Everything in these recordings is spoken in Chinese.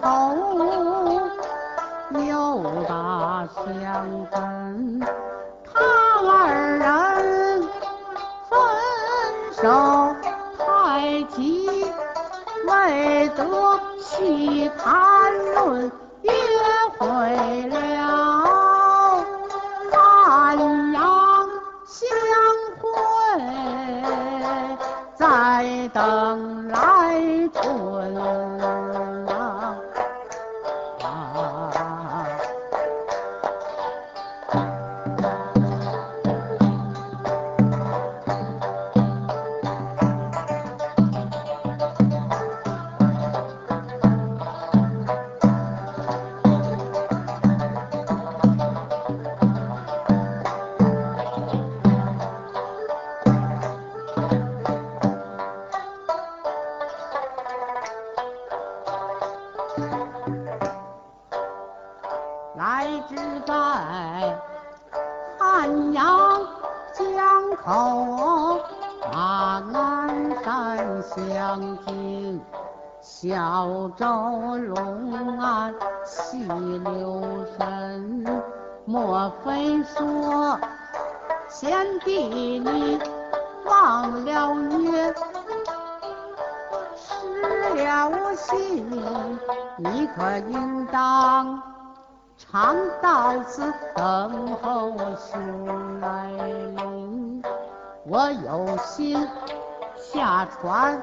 头，又打相分。他二人分手太急，未得细谈论约会了。安阳相会，在等来春来至在汉阳江口，马鞍山相近，小舟龙岸细留神。莫非说贤弟你忘了约？了信，你可应当常到此等候我兄来。我有心下船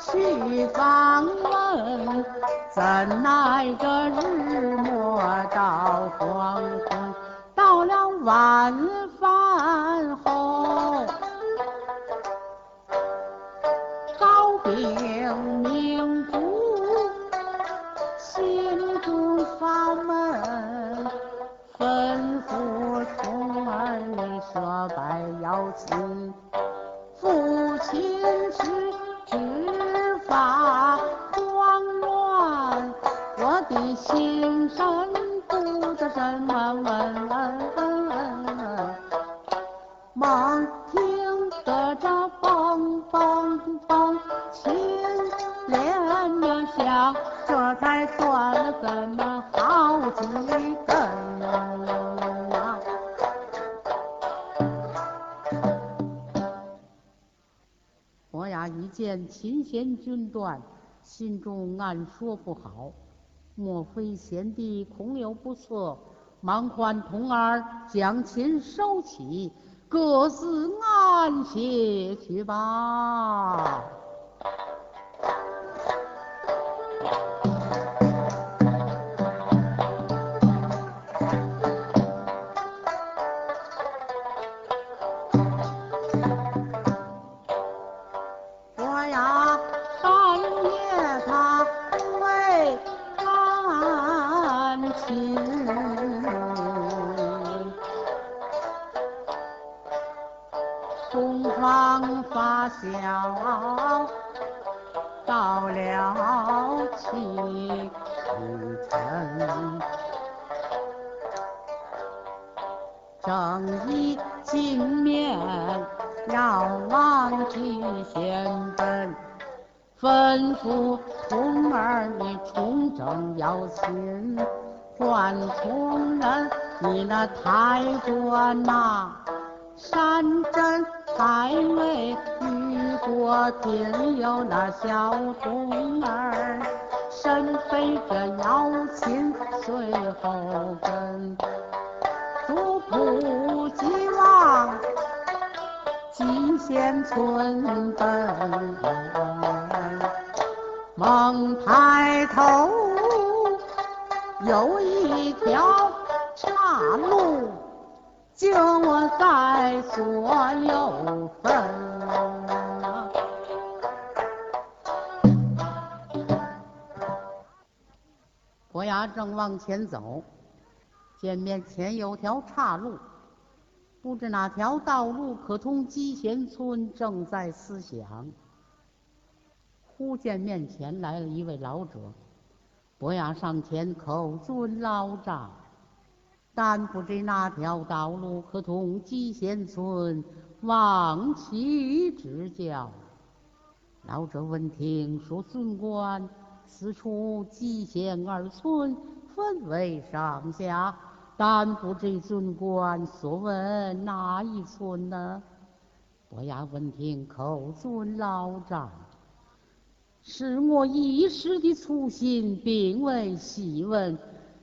去访问，怎奈这日没到黄昏，到了晚饭后。禀明主，心中发闷，吩咐童儿你说白要亲，见琴弦均断，心中暗说不好，莫非贤弟恐有不测？忙唤童儿将琴收起，各自安歇去吧。面要往去先奔，吩咐童儿你重整要亲，换从人你那太官呐、山珍海味遇过天有那小童儿，身背着瑶琴随后跟。主仆急往蓟县村奔，猛抬头有一条岔路，就在左右分。伯牙正往前走，见面前有条岔路，不知哪条道路可通鸡贤村，正在思想。忽见面前来了一位老者，伯牙上前叩尊老丈，但不知哪条道路可通鸡贤村，望其指教。老者闻听说尊官，此处鸡贤二村分为上下，但不知尊官所问哪一村呢？伯牙闻听口尊老丈。是我一时的粗心，并未细问。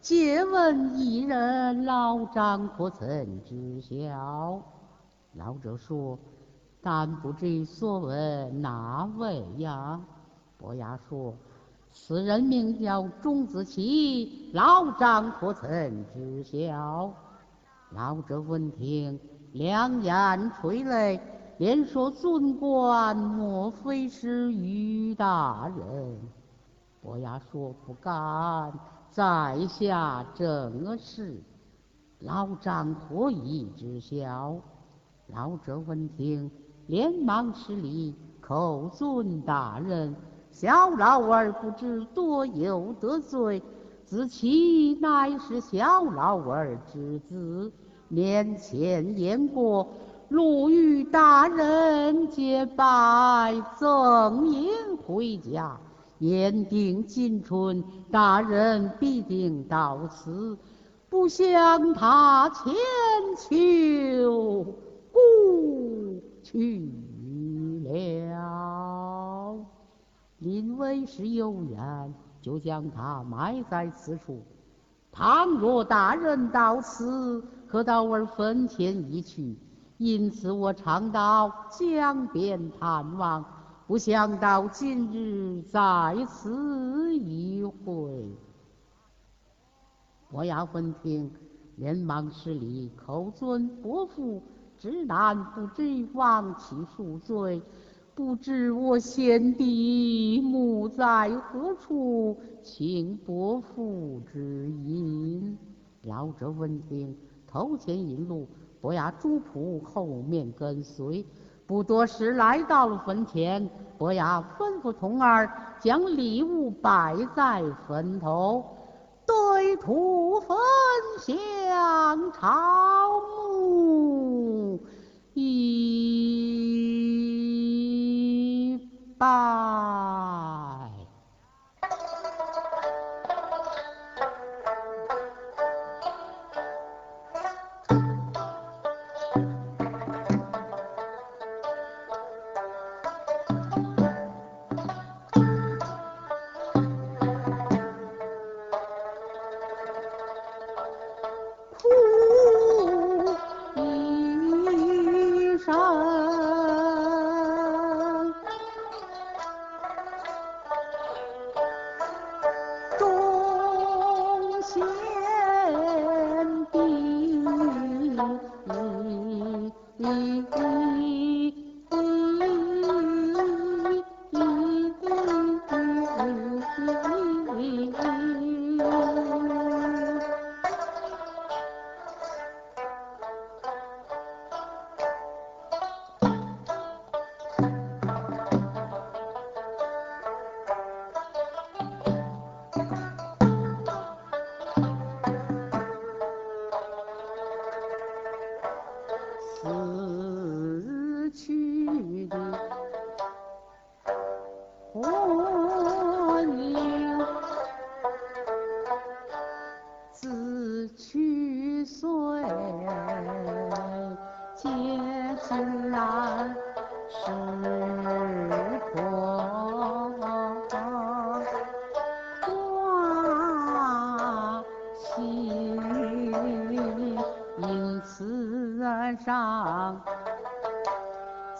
借问一人，老丈可曾知晓？老者说：“但不知所问哪位呀？”伯牙说：“此人名叫钟子期，老丈可曾知晓？”老者闻听，两眼垂泪。连说尊官莫非是于大人？伯牙说不敢，在下正是。老丈何以知晓？老者闻听，连忙施礼，叩尊大人。小老儿不知多有得罪，子期乃是小老儿之子，年前言过。路遇大人结拜赠银回家，言定今春大人必定到此，不想他千秋故去了。因为是有缘，就将他埋在此处。倘若大人到此，可到我坟前一去。因此我常到江边探望，不想到今日在此一会。伯牙闻听，连忙施礼，口尊伯父。直难不知亡妻赎罪，不知我先帝墓在何处，请伯父指引。老者闻听，头前引路。伯牙主仆后面跟随，不多时来到了坟前。伯牙吩咐童儿将礼物摆在坟头，对土焚香朝 Oh.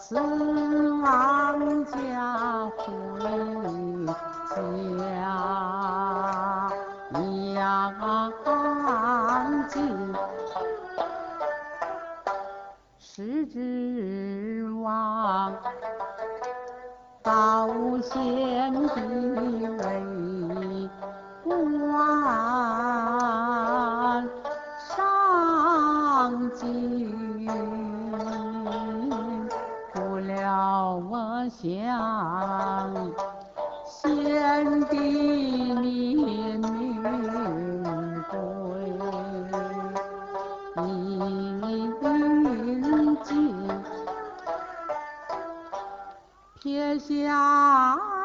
关上京。将先帝名归宁静天下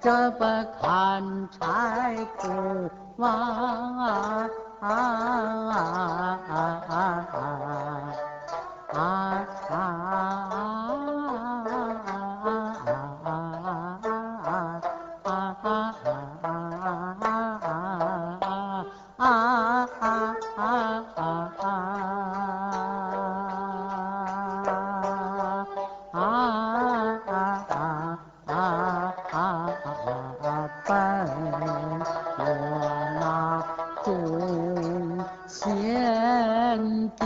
奔这不砍柴苦啊啊 我那忠贤弟。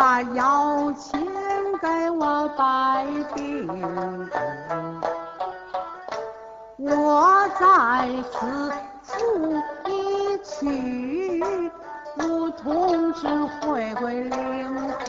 把药钱给我摆平，我在此奏一曲，为同志回归灵魂。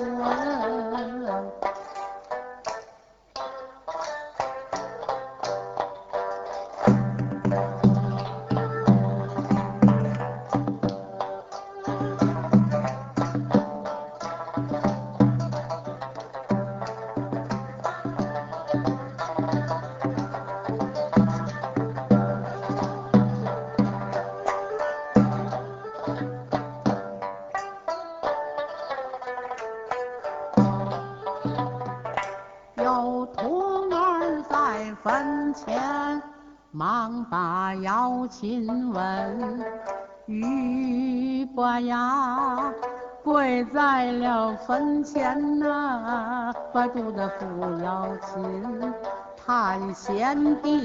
坟前呐，不住的扶摇亲，叹贤弟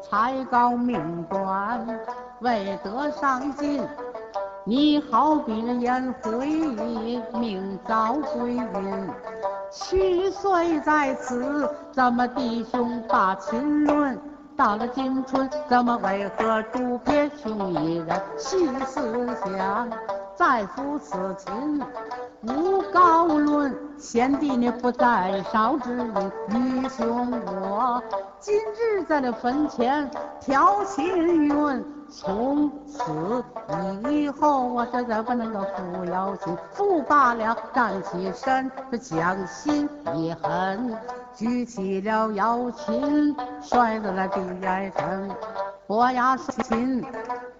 才高命短，未得上进。你好比烟灰，命早归阴。七岁在此，咱们弟兄把亲论。到了今春，怎么为何主撇兄一人？细思想，再赴此琴，无高论。贤弟你不在少之人，愚兄我今日在那坟前挑亲云。从此以后，我这再不能够扶摇亲，扶罢了，站起身，这将心一横，举起了摇琴，摔在了地上。伯牙说琴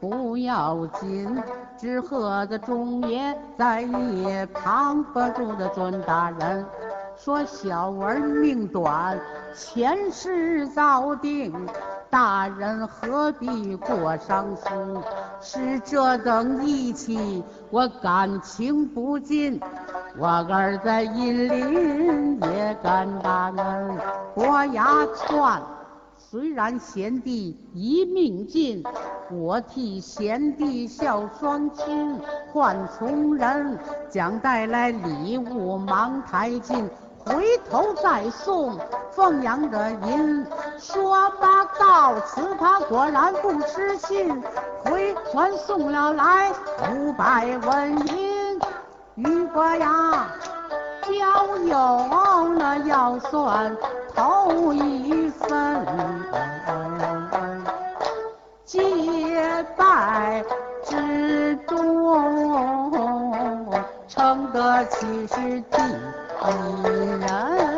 不要紧，只喝的中爷在一旁不住的尊大人，说小儿命短，前世早定。大人何必过伤心？是这等义气，我感情不尽。我儿在阴林也敢大恩，伯牙传。虽然贤弟一命尽，我替贤弟孝双亲，唤从人将带来礼物，忙抬进。回头再送凤阳的银，说罢告辞，他果然不失信，回传送了来五百文银。于伯呀，交友那要算头一分，结拜之中，称得起是第。一人。